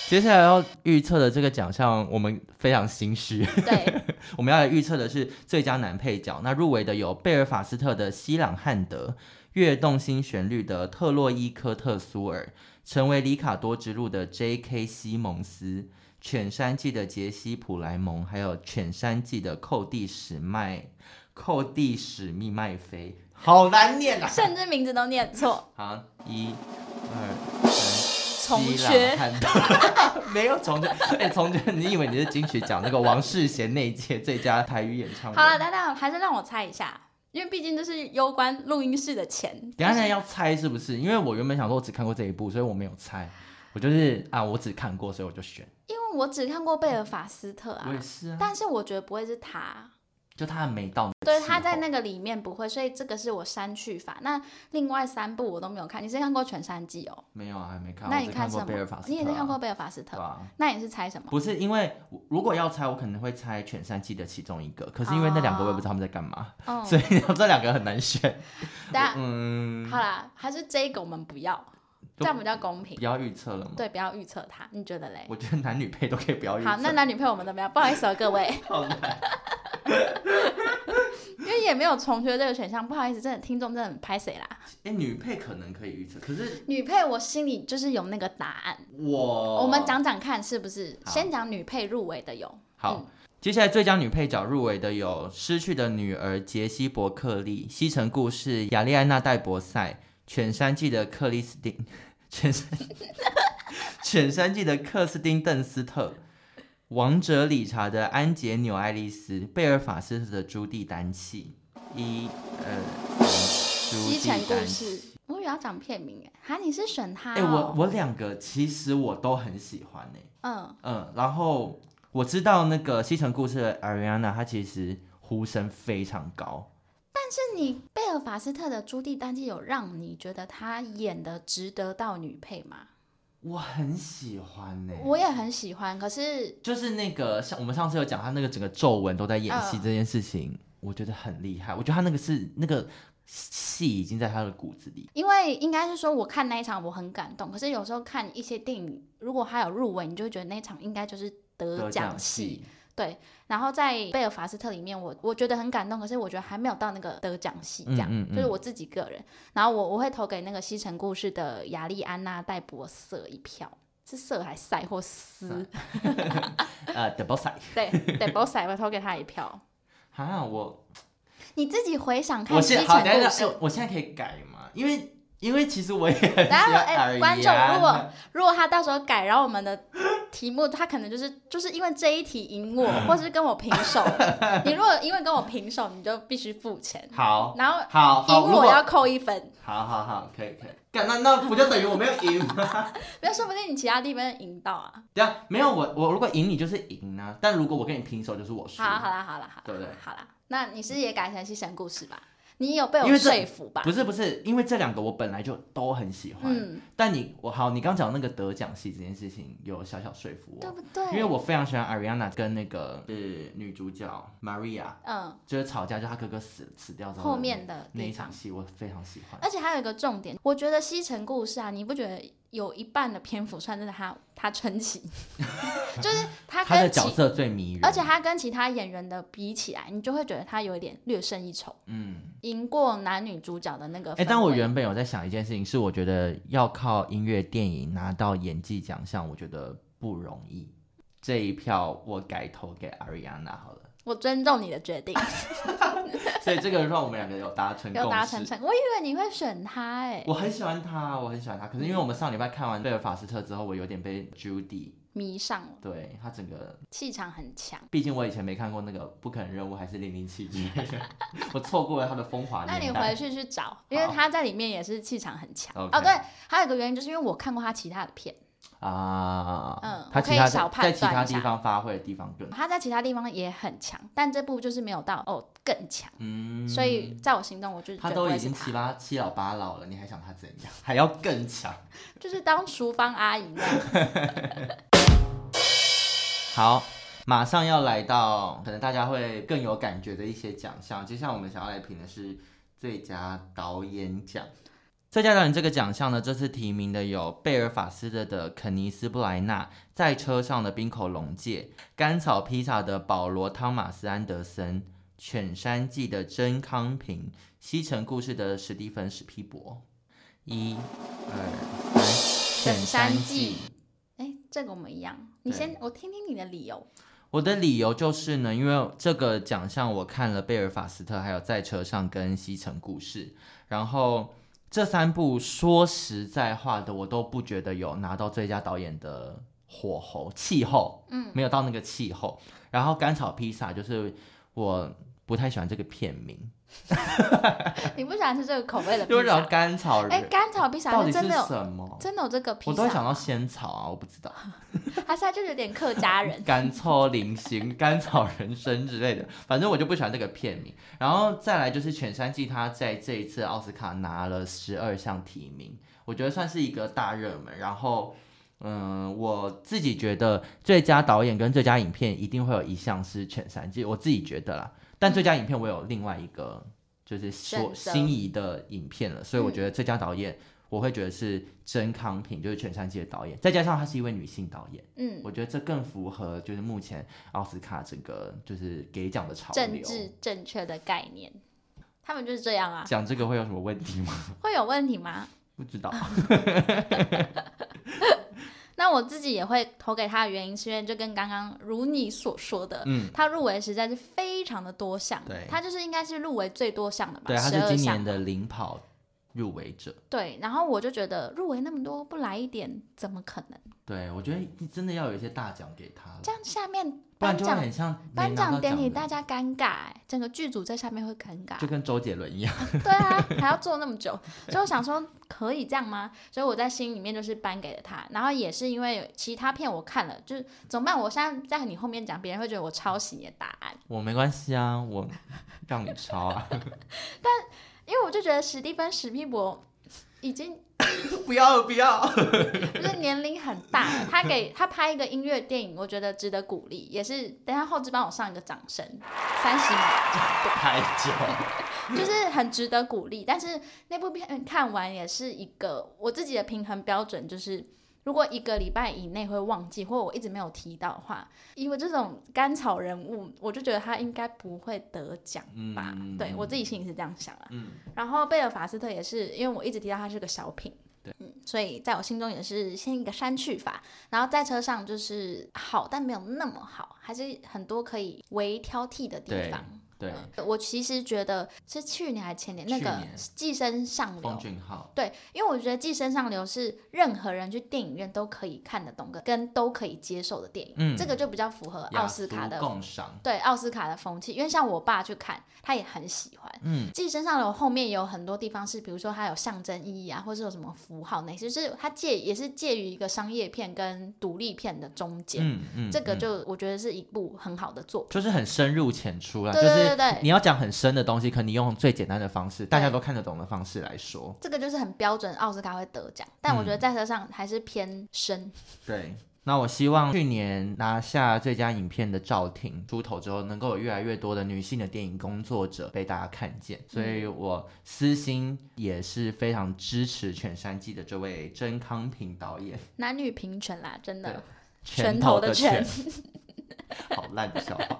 接下来要预测的这个奖项，我们非常心虚。对，我们要来预测的是最佳男配角。那入围的有贝尔法斯特的西朗汉德、跃动新旋律的特洛伊科特苏尔、成为里卡多之路的 J.K. 西蒙斯。犬山记的杰西·普莱蒙，还有犬山记的寇蒂史麦、寇蒂史密麦菲，好难念啊！甚至名字都念错。(laughs) 好，一、二、三，重缺，(laughs) 没有重缺。哎、欸，重缺，你以为你是金曲奖那个王世贤那一届最佳台语演唱会？好了，等等，还是让我猜一下，因为毕竟这是攸关录音室的钱。等下，等下要猜是不是？因为我原本想说，我只看过这一部，所以我没有猜。我就是啊，我只看过，所以我就选。因为我只看过贝尔法斯特啊，我也是啊，但是我觉得不会是他。就他没到，对，他在那个里面不会，所以这个是我删去法。那另外三部我都没有看，你是看过《全山记》哦？没有啊，还没看。那你看什么？你也是看过贝尔法斯特？啊那你是猜什么？不是，因为如果要猜，我可能会猜《全山记》的其中一个。可是因为那两个我也不知道他们在干嘛，所以 (laughs) 这两个很难选。(laughs) 但嗯，好啦，还是这个我们不要，这样比较公平。不要预测了吗？对，不要预测他，你觉得嘞？我觉得男女配都可以不要预测。好，那男女配我们都不要，不好意思哦，各位。(laughs) (laughs) 因为也没有重缺这个选项，不好意思，真的听众真的很拍谁啦？哎、欸，女配可能可以预测，可是女配我心里就是有那个答案。我我们讲讲看是不是？先讲女配入围的有。好，接下来最佳女配角入围的有《失去的女儿》杰西·伯克利，《西城故事》雅丽安娜·戴博赛，《犬山记》的克里斯汀，(laughs) 犬山，(laughs) 犬山记的克斯汀·邓斯特，《王者理查》的安杰纽·爱丽丝，贝尔法斯特的朱蒂·丹契，一、二、三，朱蒂·丹契。西城故事，我以为要讲片名哎，哈，你是选他、哦？哎，我我两个其实我都很喜欢哎，嗯嗯，然后。我知道那个《西城故事》的 Ariana，她其实呼声非常高。但是你贝尔法斯特的朱蒂丹契有让你觉得她演的值得到女配吗？我很喜欢呢、欸，我也很喜欢。可是就是那个像我们上次有讲，她那个整个皱纹都在演戏这件事情，呃、我觉得很厉害。我觉得她那个是那个戏已经在她的骨子里。因为应该是说，我看那一场我很感动。可是有时候看一些电影，如果还有入围，你就会觉得那一场应该就是。得奖戏，对，然后在贝尔法斯特里面我，我我觉得很感动，可是我觉得还没有到那个得奖戏这样，嗯嗯嗯，就是我自己个人。然后我我会投给那个《西城故事》的亚丽安娜戴博瑟一票，是瑟还是赛或斯？(laughs) 呃，戴博赛，对，戴博赛，我投给他一票。啊，我你自己回想看《西城故事》，我现在可以改吗？因为因为其实我也很喜欢。然后哎，观众如果如果他到时候改，然后我们的。题目他可能就是就是因为这一题赢我，(laughs) 或是跟我平手。(laughs) 你如果因为跟我平手，你就必须付钱。好，然后好赢我要扣一分。好好好，可以可以。那那不就等于我没有赢吗？(laughs) 没有，说不定你其他地方赢到啊。对啊，没有我我如果赢你就是赢啊，但如果我跟你平手就是我输。好，好啦好啦好啦，对不对？好啦，那你是也改成西神故事吧？你有被我说服吧？不是不是，因为这两个我本来就都很喜欢。嗯，但你我好，你刚讲那个得奖戏这件事情有小小说服我，对不对？因为我非常喜欢 Ariana 跟那个是女主角 Maria，嗯，就是吵架，就她哥哥死死掉之后，后面的那一场戏我非常喜欢。而且还有一个重点，我觉得西城故事啊，你不觉得？有一半的篇幅算是他他撑起，(laughs) 就是他他的角色最迷人，而且他跟其他演员的比起来，你就会觉得他有一点略胜一筹，嗯，赢过男女主角的那个。哎、欸，但我原本有在想一件事情，是我觉得要靠音乐电影拿到演技奖项，我觉得不容易。这一票我改投给 Ariana 好了。我尊重你的决定，(laughs) 所以这个让我们两个有达成共识。有达成成，我以为你会选他哎。我很喜欢他，我很喜欢他。可是因为我们上礼拜看完贝尔法斯特之后，我有点被 Judy 迷上了。对，他整个气场很强。毕竟我以前没看过那个不可能任务，还是零零七之类的，我错过了他的风华。那你回去去找，因为他在里面也是气场很强。哦，对，还有一个原因就是因为我看过他其他的片。啊，嗯，他其他在其他地方发挥的地方更，他在其他地方也很强，但这部就是没有到哦更强，嗯，所以在我心中，我就他都已经七八七老八老了，你还想他怎样？还要更强？(laughs) 就是当厨房阿姨那样。(laughs) 好，马上要来到可能大家会更有感觉的一些奖项，接下来我们想要来评的是最佳导演奖。最佳导演这个奖项呢，这次提名的有贝尔法斯特的肯尼斯布莱纳，在车上的冰口龙介，甘草披萨的保罗汤马斯安德森，犬山记的甄康平，西城故事的史蒂芬史皮博。一、二、三，犬山记。哎，这个我们一样。你先，我听听你的理由。我的理由就是呢，因为这个奖项我看了贝尔法斯特，还有在车上跟西城故事，然后。这三部说实在话的，我都不觉得有拿到最佳导演的火候、气候，嗯，没有到那个气候。然后甘草披萨就是我不太喜欢这个片名。(laughs) 你不喜欢吃这个口味的披萨？就甘草人。哎，甘草披萨到底是什么？真的有这个披萨？我都会想到仙草啊，我不知道。(laughs) 他现在就有点客家人。(laughs) 甘草菱形、甘草人参之类的，反正我就不喜欢这个片名。然后再来就是犬山记，他在这一次奥斯卡拿了十二项提名，我觉得算是一个大热门。然后，嗯，我自己觉得最佳导演跟最佳影片一定会有一项是犬山记，我自己觉得啦。但最佳影片我有另外一个就是所心仪的影片了，所以我觉得最佳导演我会觉得是甄康平，就是全山记的导演，再加上她是一位女性导演，嗯，我觉得这更符合就是目前奥斯卡整个就是给奖的潮流，政治正确的概念，他们就是这样啊。讲这个会有什么问题吗？会有问题吗？不知道。(laughs) 那我自己也会投给他的原因，是因为就跟刚刚如你所说的，嗯，他入围实在是非常的多项，对，他就是应该是入围最多项的吧？对，他是今年的领跑入围者。对，然后我就觉得入围那么多，不来一点怎么可能？对，我觉得真的要有一些大奖给他，这样下面。颁奖很像颁奖典礼，大家尴尬，整个剧组在下面会尴尬，就跟周杰伦一样。对啊，还要做那么久，所以我想说可以这样吗？所以我在心里面就是颁给了他。然后也是因为其他片我看了，就是怎么办？我现在在你后面讲，别人会觉得我抄袭你的答案。我没关系啊，我让你抄啊。(laughs) 但因为我就觉得史蒂芬史密博已经。(laughs) 不要不要，(laughs) 就是年龄很大了，他给他拍一个音乐电影，我觉得值得鼓励，也是等下后置帮我上一个掌声，三十秒，(laughs) 太久，就是很值得鼓励。但是那部片看完也是一个我自己的平衡标准，就是。如果一个礼拜以内会忘记，或者我一直没有提到的话，因为这种甘草人物，我就觉得他应该不会得奖吧？嗯、对我自己心里是这样想啊。嗯、然后贝尔法斯特也是，因为我一直提到他是个小品，对，嗯，所以在我心中也是先一个删去法。然后在车上就是好，但没有那么好，还是很多可以微挑剔的地方。对，我其实觉得是去年还是前年那个《寄生上流》。对，因为我觉得《寄生上流》是任何人去电影院都可以看得懂的，跟都可以接受的电影。嗯，这个就比较符合奥斯卡的共赏。对，奥斯卡的风气，因为像我爸去看，他也很喜欢。嗯，《寄生上流》后面有很多地方是，比如说它有象征意义啊，或是有什么符号那些，就是它介也是介于一个商业片跟独立片的中间。嗯嗯，这个就我觉得是一部很好的作品，就是很深入浅出啊。对对对对，你要讲很深的东西，可能你用最简单的方式，大家都看得懂的方式来说，这个就是很标准，奥斯卡会得奖。但我觉得在车上还是偏深。嗯、对，那我希望去年拿下最佳影片的赵婷出头之后，能够有越来越多的女性的电影工作者被大家看见。所以我私心也是非常支持《犬山记》的这位甄康平导演。男女平权啦，真的，拳头的拳，(laughs) 好烂的笑话。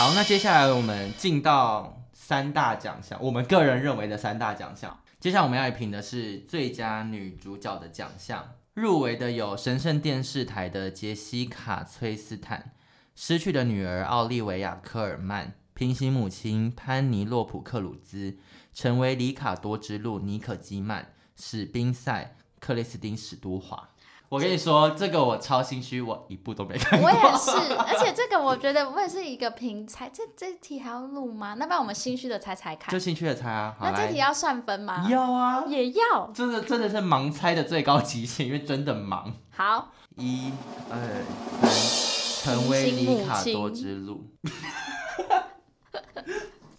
好，那接下来我们进到三大奖项，我们个人认为的三大奖项。接下来我们要来评的是最佳女主角的奖项，入围的有神圣电视台的杰西卡·崔斯坦、失去的女儿奥利维亚·科尔曼、平行母亲潘尼洛普·克鲁兹、成为里卡多之路妮可基曼、史宾赛克里斯汀史都华。我跟你说，这个我超心虚，我一部都没看过。我也是，而且这个我觉得我也是一个平猜，这这题还要录吗？那不然我们心虚的猜猜看。就心虚的猜啊。那这题要算分吗？要啊，也要。真的真的是盲猜的最高极限，因为真的盲。好，一、二、三，成为里卡多之路。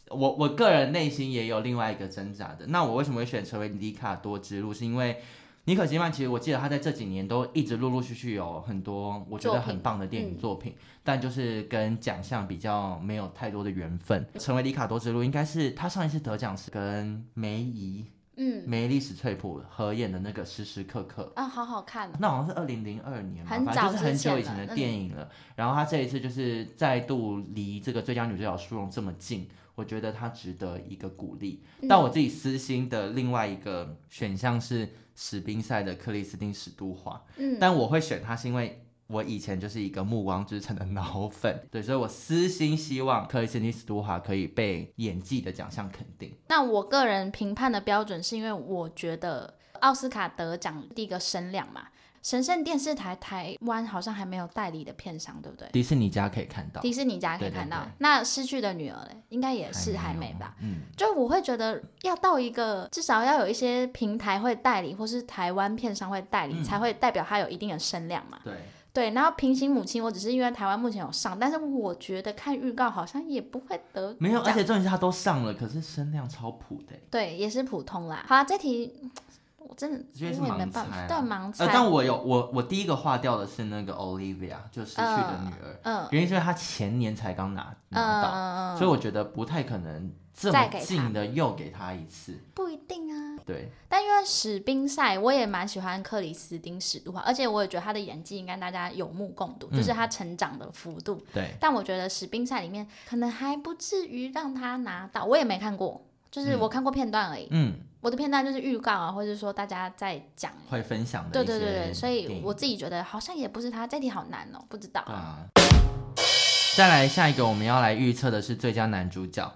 我我个人内心也有另外一个挣扎的。那我为什么会选成为里卡多之路？是因为。尼可基曼其实我记得他在这几年都一直陆陆续续有很多我觉得很棒的电影作品，但就是跟奖项比较没有太多的缘分。成为里卡多之路应该是他上一次得奖是跟梅姨，嗯，梅丽史翠普合演的那个时时刻刻啊，好好看、哦。那好像是二零零二年嘛，很早反正就是很久以前的电影了。嗯、然后她这一次就是再度离这个最佳女主角殊荣这么近，我觉得她值得一个鼓励。嗯、但我自己私心的另外一个选项是。史宾赛的克里斯汀史都华，嗯，但我会选他是因为我以前就是一个暮光之城的脑粉，(laughs) 对，所以我私心希望克里斯汀史都华可以被演技的奖项肯定。那我个人评判的标准是因为我觉得奥斯卡得奖第一个声量嘛。神圣电视台台湾好像还没有代理的片商，对不对？迪士尼家可以看到，迪士尼家可以看到。对对对，那失去的女儿嘞，应该也是还没吧？没嗯，就我会觉得要到一个至少要有一些平台会代理，或是台湾片商会代理，嗯、才会代表它有一定的声量嘛。对对，然后平行母亲，我只是因为台湾目前有上，但是我觉得看预告好像也不会得。没有，而且重点是它都上了，可是声量超普的。对，也是普通啦。好啊，这题。我真的因为是盲猜，啊，对盲猜。呃，但我有我我第一个划掉的是那个 Olivia，就失去的女儿。嗯，呃，原因是因为她前年才刚拿拿到，呃，所以我觉得不太可能这么近的又给他一次。不一定啊。对。但因为史宾赛，我也蛮喜欢克里斯汀史都华，而且我也觉得他的演技应该大家有目共睹，嗯，就是他成长的幅度。对。但我觉得史宾赛里面可能还不至于让他拿到，我也没看过。就是我看过片段而已。嗯，我的片段就是预告啊，或者说大家在讲会分享的。对对对对，所以我自己觉得好像也不是他，这题好难哦，不知道。啊。再来下一个，我们要来预测的是最佳男主角。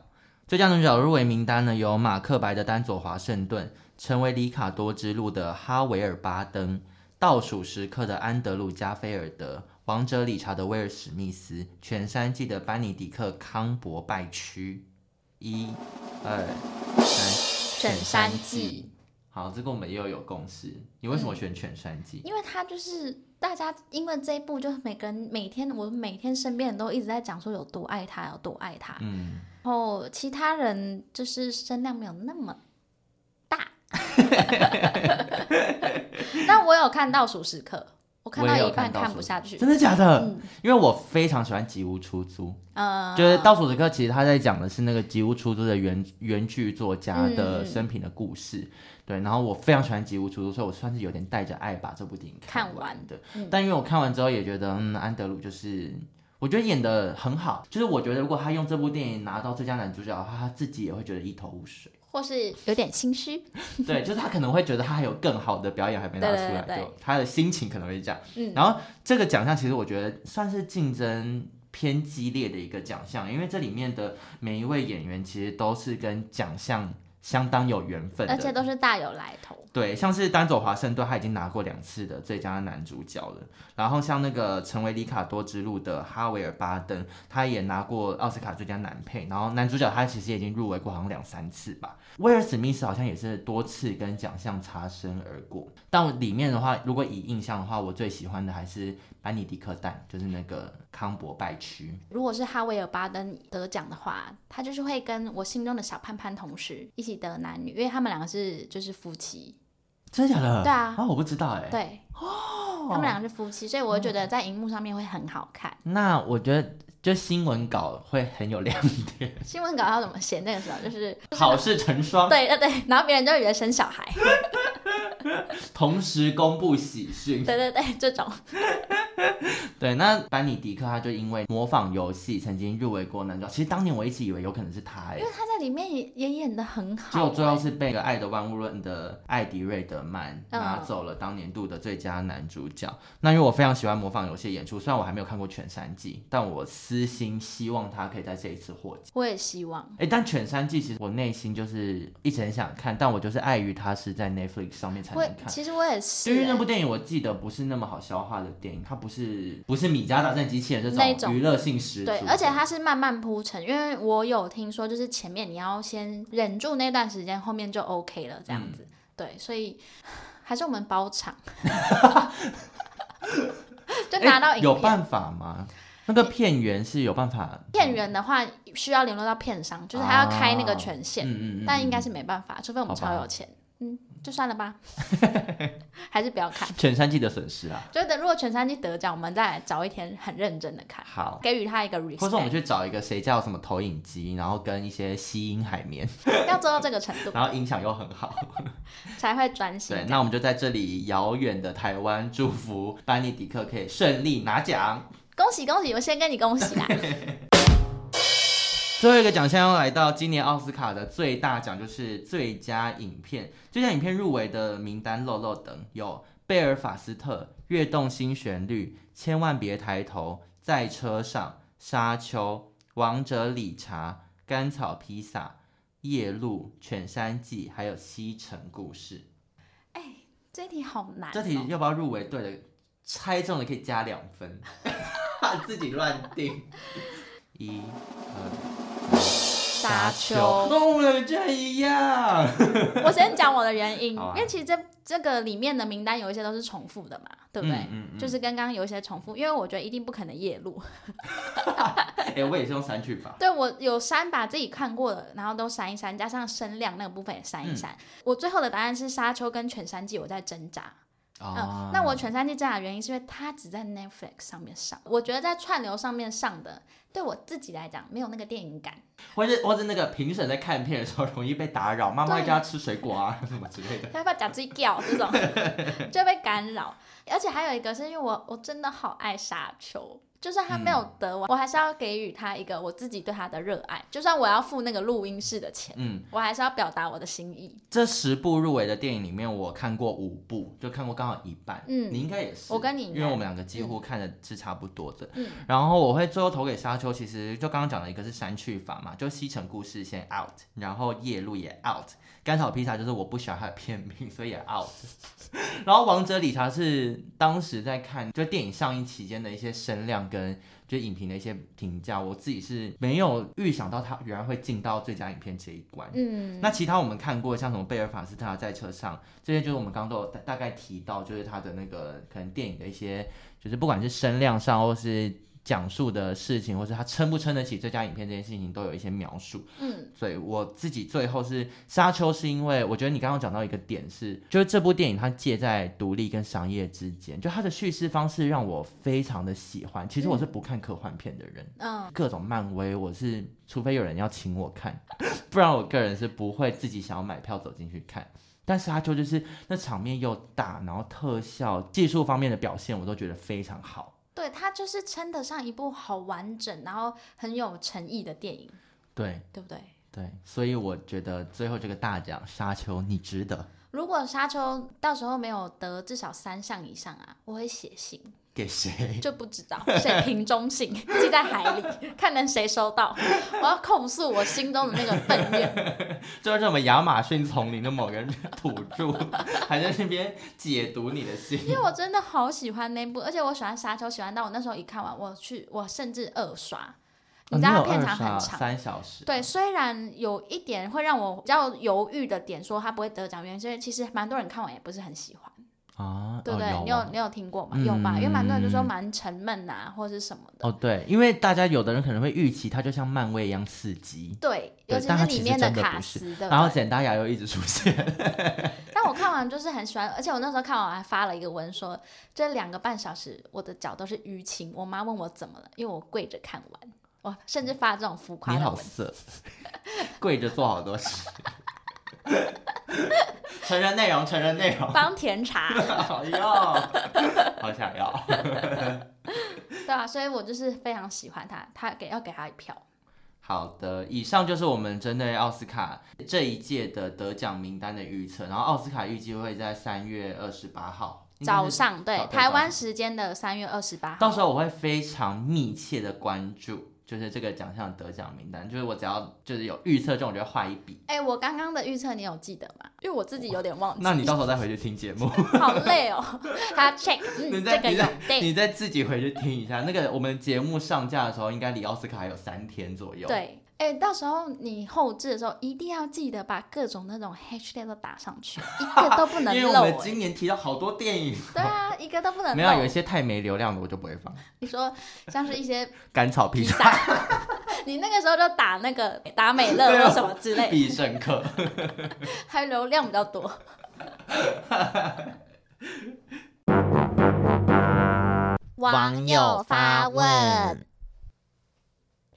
最佳男主角入围名单呢，有马克白的丹佐华盛顿，成为里卡多之路的哈维尔巴登，倒数时刻的安德鲁加菲尔德。王者理查的威尔史密斯，全山记的班尼迪克康伯拜区，一、二、三，全山记。好，这个我们又有共识。你为什么选全山记？因为他就是大家，因为这一部就是每个人每天，我每天身边人都一直在讲说有多爱他，有多爱他。嗯。然后其他人就是声量没有那么大。(laughs) (laughs) 但我有看到倒数时刻。我看到一半看不下去，真的假的？嗯，因为我非常喜欢吉屋出租，嗯，就是倒数时刻，其实他在讲的是那个吉屋出租的原原剧作家的生平的故事，嗯，对。然后我非常喜欢吉屋出租，所以我算是有点带着爱把这部电影看完的。但因为我看完之后也觉得，嗯，安德鲁就是我觉得演的很好，就是我觉得如果他用这部电影拿到最佳男主角的话，他自己也会觉得一头雾水。或是有点心虚，(laughs) 对，就是他可能会觉得他还有更好的表演还没拿出来，对，对，对，对，他的心情可能会这样。嗯，然后这个奖项其实我觉得算是竞争偏激烈的一个奖项，因为这里面的每一位演员其实都是跟奖项相当有缘分，而且都是大有来头。对，像是丹佐华盛顿，他已经拿过两次的最佳男主角了。然后像那个成为里卡多之路的哈维尔巴登，他也拿过奥斯卡最佳男配。然后男主角他其实已经入围过，好像两三次吧。威尔史密斯好像也是多次跟奖项擦身而过。但里面的话，如果以印象的话，我最喜欢的还是班尼迪克蛋，就是那个康伯拜区。如果是哈维尔巴登得奖的话，他就是会跟我心中的小潘潘同时一起得男女，因为他们两个是就是夫妻。真的假的？对啊，啊，我不知道哎。对，哦，他们两个是夫妻，所以我觉得在荧幕上面会很好看。那我觉得就新闻稿会很有亮点。(laughs) 新闻稿要怎么写？那个时候就是 (laughs) 好事成双。对对对，然后别人就以为生小孩。(laughs) 同时公布喜讯。对对对，这种。对，那班尼迪克他就因为模仿游戏曾经入围过男主角，其实当年我一直以为有可能是他，因为他在里面也也演的很好，结果最后是被《爱的万物论》的艾迪瑞德曼拿走了当年度的最佳男主角。嗯、那因为我非常喜欢模仿游戏演出，虽然我还没有看过《全三季》，但我私心希望他可以在这一次获奖。我也希望。哎，但《犬山记》其实我内心就是一直很想看，但我就是碍于它是在 Netflix 上面才能看。其实我也是，因为那部电影我记得不是那么好消化的电影，它不是不是。是米家大战机器人这种娱乐性十足，对，而且它是慢慢铺陈，因为我有听说，就是前面你要先忍住那段时间，后面就 OK 了，这样子，嗯、对，所以还是我们包场，(laughs) (laughs) 就拿到有办法吗？那个片源是有办法，片源的话需要联络到片商，就是他要开那个权限，啊嗯嗯嗯、但应该是没办法，除非我们超有钱。嗯，就算了吧，(laughs) 还是不要看。全三季的损失啊，就等如果全三季得奖，我们再来找一天很认真的看，好，给予他一个 respect。或者我们去找一个谁叫什么投影机，然后跟一些吸音海绵，要做到这个程度，(laughs) 然后音响又很好，(laughs) 才会专心。对，那我们就在这里遥远的台湾祝福班尼迪克可以顺利拿奖，恭喜恭喜！我先跟你恭喜啦。(laughs) 最后一个奖项要来到今年奥斯卡的最大奖，就是最佳影片。最佳影片入围的名单漏漏等有《贝尔法斯特》《跃动新旋律》《千万别抬头》《在车上》《沙丘》《王者理查》《甘草披萨》《夜路》《犬山记》还有《西城故事》。哎，这题好难哦。这题要不要入围？对的，猜中了可以加两分，自己乱定。(laughs) 一、二、沙丘，跟我们这一样。(laughs) 我先讲我的原因，啊、因为其实这这个里面的名单有一些都是重复的嘛，对不对？嗯嗯嗯、就是跟刚刚有一些重复，因为我觉得一定不可能夜路。(laughs) 哎、欸，我也是用删去法。对，我有删，把自己看过的，然后都删一删，加上声量那个部分也删一删。嗯、我最后的答案是沙丘跟犬山记，我在挣扎。哦、嗯，那我犬山记这样的原因是因为它只在 Netflix 上面上，我觉得在串流上面上的。对我自己来讲，没有那个电影感，或者或者那个评审在看片的时候容易被打扰，妈妈叫他吃水果啊 (laughs) 什么之类的，要不要讲嘴叫这种 (laughs) 就被干扰。而且还有一个是因为我我真的好爱沙丘，就算他没有得完，嗯、我还是要给予他一个我自己对他的热爱。就算我要付那个录音室的钱，嗯，我还是要表达我的心意。这十部入围的电影里面，我看过五部，就看过刚好一半。嗯，你应该也是。我跟你，因为我们两个几乎看的是差不多的。嗯，然后我会最后投给沙丘，其实就刚刚讲的一个是删去法嘛，就西城故事先 out，然后夜路也 out。甘草披萨就是我不喜欢它的片名，所以也 out。(laughs) 然后王者理查是当时在看就电影上映期间的一些声量跟就影评的一些评价，我自己是没有预想到它原来会进到最佳影片这一关。嗯，那其他我们看过像什么贝尔法斯特在车上这些，就是我们刚刚都有大概提到，就是它的那个可能电影的一些，就是不管是声量上或是。讲述的事情，或是他撑不撑得起最佳影片这件事情，都有一些描述。嗯，所以我自己最后是《沙丘》，是因为我觉得你刚刚讲到一个点是，就是这部电影它介在独立跟商业之间，就它的叙事方式让我非常的喜欢。其实我是不看科幻片的人，嗯，各种漫威我是除非有人要请我看，(laughs) 不然我个人是不会自己想要买票走进去看。但是沙丘就是那场面又大，然后特效技术方面的表现我都觉得非常好。对，它就是称得上一部好完整，然后很有诚意的电影，对，对不对？对，所以我觉得最后这个大奖《沙丘》你值得。如果《沙丘》到时候没有得至少三项以上啊，我会写信。给谁？就不知道，谁瓶中信 (laughs) 寄在海里，看能谁收到。我要控诉我心中的那个愤怨。(laughs) 就是我们亚马逊丛林的某个人土著，还在那边解读你的信。因为我真的好喜欢那部，而且我喜欢沙丘，喜欢到我那时候一看完，我去，我甚至二刷。你知道片长很长，三小时。对，虽然有一点会让我比较犹豫的点，说他不会得奖，原因是其实蛮多人看完也不是很喜欢。啊，对不对？哦、有你有你有听过吗？嗯、有吧？因为蛮多人就说蛮沉闷啊，或者是什么的。哦，对，因为大家有的人可能会预期它就像漫威一样刺激。对，尤其是里面的卡斯的。然后简大牙又一直出现。(laughs) 但我看完就是很喜欢，而且我那时候看完还发了一个文说，这两个半小时我的脚都是淤青。我妈问我怎么了，因为我跪着看完，我甚至发这种浮夸的文。你好色，(laughs) 跪着做好多事。(laughs) 成人内容，成人内容。帮甜茶。(laughs) 好要，(laughs) 好想要。对啊，所以我就是非常喜欢他，他给要给他一票。好的，以上就是我们针对奥斯卡这一届的得奖名单的预测。然后奥斯卡预计会在三月二十八号早上，对，台湾时间的三月二十八号。到时候我会非常密切的关注。就是这个奖项得奖名单，就是我只要就是有预测这种，我就画一笔。哎、欸，我刚刚的预测你有记得吗？因为我自己有点忘记。那你到时候再回去听节目。(laughs) 好累哦，他 check、嗯。你再、这个、你再对你再自己回去听一下。那个我们节目上架的时候，应该离奥斯卡还有三天左右。对。哎、欸，到时候你后置的时候一定要记得把各种那种 hashtag 都打上去，一个都不能漏、欸。因为我们今年提到好多电影。对啊，一个都不能漏。(laughs) 没有，有一些太没流量的我就不会放。你说像是一些 (laughs) 甘草披萨，(laughs) 你那个时候就打那个打美乐或什么之类，必胜客，还流量比较多。网友发问。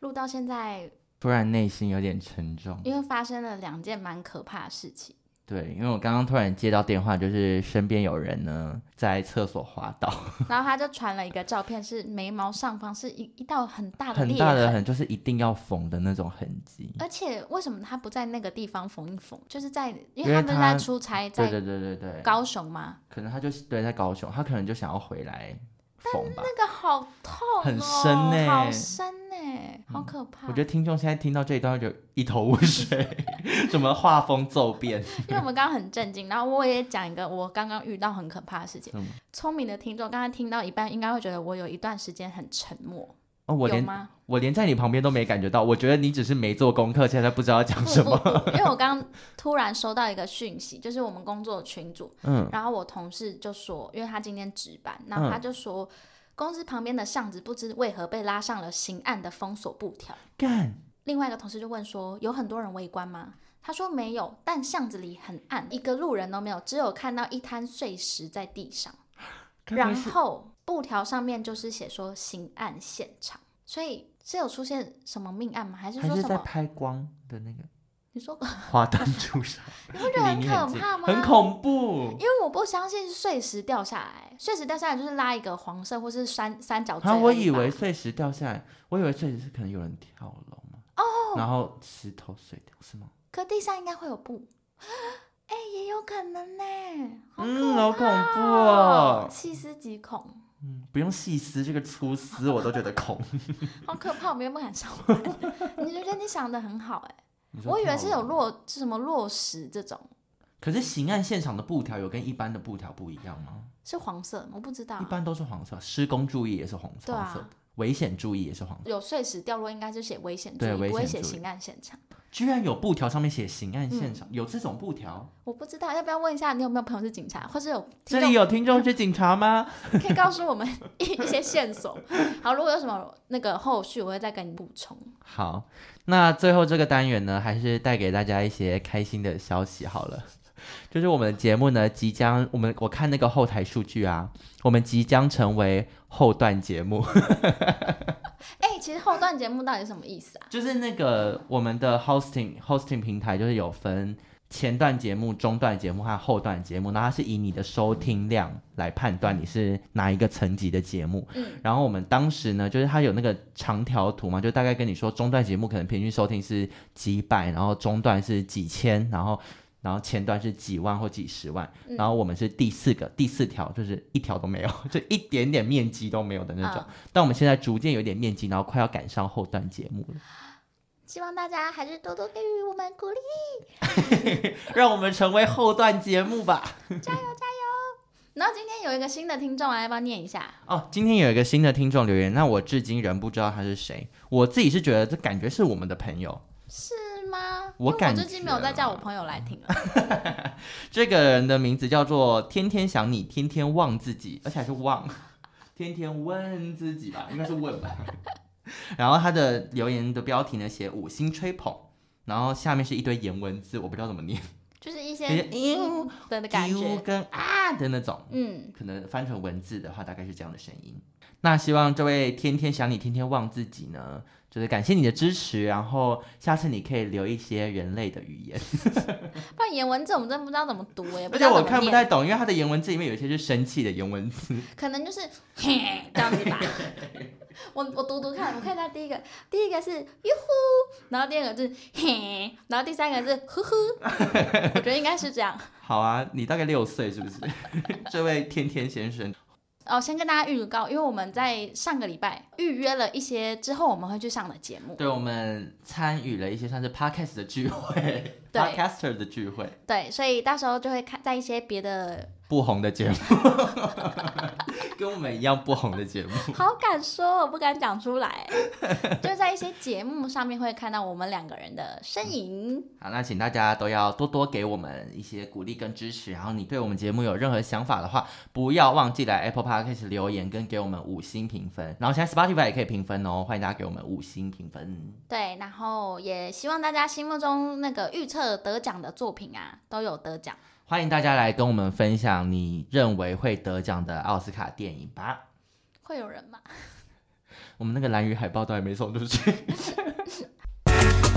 录到现在，突然内心有点沉重，因为发生了两件蛮可怕的事情。对，因为我刚刚突然接到电话，就是身边有人呢在厕所滑倒，(laughs) 然后他就传了一个照片，是眉毛上方是一一道很大的很大的痕，就是一定要缝的那种痕迹。而且为什么他不在那个地方缝一缝？就是在，因为他们在出差，在对对对对对，高雄嘛？可能他就对在高雄，他可能就想要回来。但那个好痛，哦，很深呢，欸，好深呢，欸，好可怕，嗯。我觉得听众现在听到这一段就一头雾水，(laughs) 怎么画风骤变？因为我们刚刚很震惊，然后我也讲一个我刚刚遇到很可怕的事情。嗯，聪明的听众刚刚听到一半，应该会觉得我有一段时间很沉默。哦，我连我连在你旁边都没感觉到，我觉得你只是没做功课，现在不知道讲什么。(laughs) 因为我刚突然收到一个讯息，就是我们工作群组，嗯，然后我同事就说，因为他今天值班，然后他就说，嗯、公司旁边的巷子不知为何被拉上了刑案的封锁布条。干。另外一个同事就问说，有很多人围观吗？他说没有，但巷子里很暗，一个路人都没有，只有看到一滩碎石在地上，然后。布条上面就是写说刑案现场，所以是有出现什么命案吗？还是说什么？还是在拍光的那个？你说 (laughs) 花灯初上，(laughs) 你会觉得很可怕吗？很恐怖，因为我不相信碎石掉下来，碎石掉下来就是拉一个黄色或是三三角我以为碎石掉下来，我以为碎石是可能有人跳楼嘛，哦，然后石头碎掉是吗？可地上应该会有布，哎，也有可能呢，嗯，好恐怖哦，细思极恐。嗯，不用细思，这个粗丝我都觉得恐，(laughs) 好可怕，我们又不敢上班。(laughs) 你觉得你想的很好哎。我以为是有落是什么落石这种，可是刑案现场的布条有跟一般的布条不一样吗？是黄色，我不知道、啊。一般都是黄色，施工注意也是红色的，危险注意也是黄色。有碎石掉落，应该是写危险注意，不会写刑案现场。居然有布条上面写刑案现场，嗯、有这种布条？我不知道，要不要问一下你有没有朋友是警察，或是有这里有听众是警察吗？(laughs) 可以告诉我们一一些线索。(laughs) 好，如果有什么那个后续，我会再跟你补充。好。那最后这个单元呢，还是带给大家一些开心的消息好了。就是我们的节目呢，即将我们我看那个后台数据啊，我们即将成为后段节目。(laughs) 哎、欸，其实后段节目到底是什么意思啊？就是那个我们的 hosting hosting 平台就是有分。前段节目、中段节目和后段节目，那它是以你的收听量来判断你是哪一个层级的节目。嗯，然后我们当时呢，就是它有那个长条图嘛，就大概跟你说，中段节目可能平均收听是几百，然后中段是几千，然后然后前段是几万或几十万，嗯、然后我们是第四个第四条，就是一条都没有，(laughs) 就一点点面积都没有的那种。嗯、但我们现在逐渐有点面积，然后快要赶上后段节目了。希望大家还是多多给予我们鼓励，(laughs) 让我们成为后段节目吧！(laughs) 加油加油！然后今天有一个新的听众来，要不要念一下？哦，今天有一个新的听众留言，那我至今仍不知道他是谁。我自己是觉得这感觉是我们的朋友，是吗？我感觉我最近没有再叫我朋友来听了。(laughs) 这个人的名字叫做天天想你，天天忘自己，而且还是忘，(laughs) 天天问自己吧，应该是问吧。(laughs) 然后他的留言的标题呢，写五星吹捧，然后下面是一堆颜文字，我不知道怎么念，就是一些嗯的感觉跟啊的那种，嗯，可能翻成文字的话，大概是这样的声音。那希望这位天天想你，天天忘自己呢，就是感谢你的支持，然后下次你可以留一些人类的语言。(laughs) 不然颜文字我们真的不知道怎么读，也不知道我看不太懂，因为他的言文字里面有一些是生气的言文字，(laughs) 可能就是嘿这样子吧。(laughs) 我我读读看，我看一下第一个，第一个是哟呼，然后第二个是嘿，然后第三个是呵呵，(laughs) 我觉得应该是这样。好啊，你大概六岁是不是？(laughs) 这位天天先生。哦，先跟大家预告，因为我们在上个礼拜预约了一些之后我们会去上的节目。对，我们参与了一些算是 podcast 的聚会，podcaster 的聚会。对，所以到时候就会看在一些别的。不红的节目，(laughs) 跟我们一样不红的节目，好敢说，我不敢讲出来。就在一些节目上面会看到我们两个人的身影。好，那请大家都要多多给我们一些鼓励跟支持。然后你对我们节目有任何想法的话，不要忘记来 Apple Podcast 留言跟给我们五星评分。然后现在 Spotify 也可以评分哦，欢迎大家给我们五星评分。对，然后也希望大家心目中那个预测得奖的作品啊，都有得奖。欢迎大家来跟我们分享你认为会得奖的奥斯卡电影吧。会有人吗？(laughs) 我们那个蓝鱼海报都还没送出去。(laughs)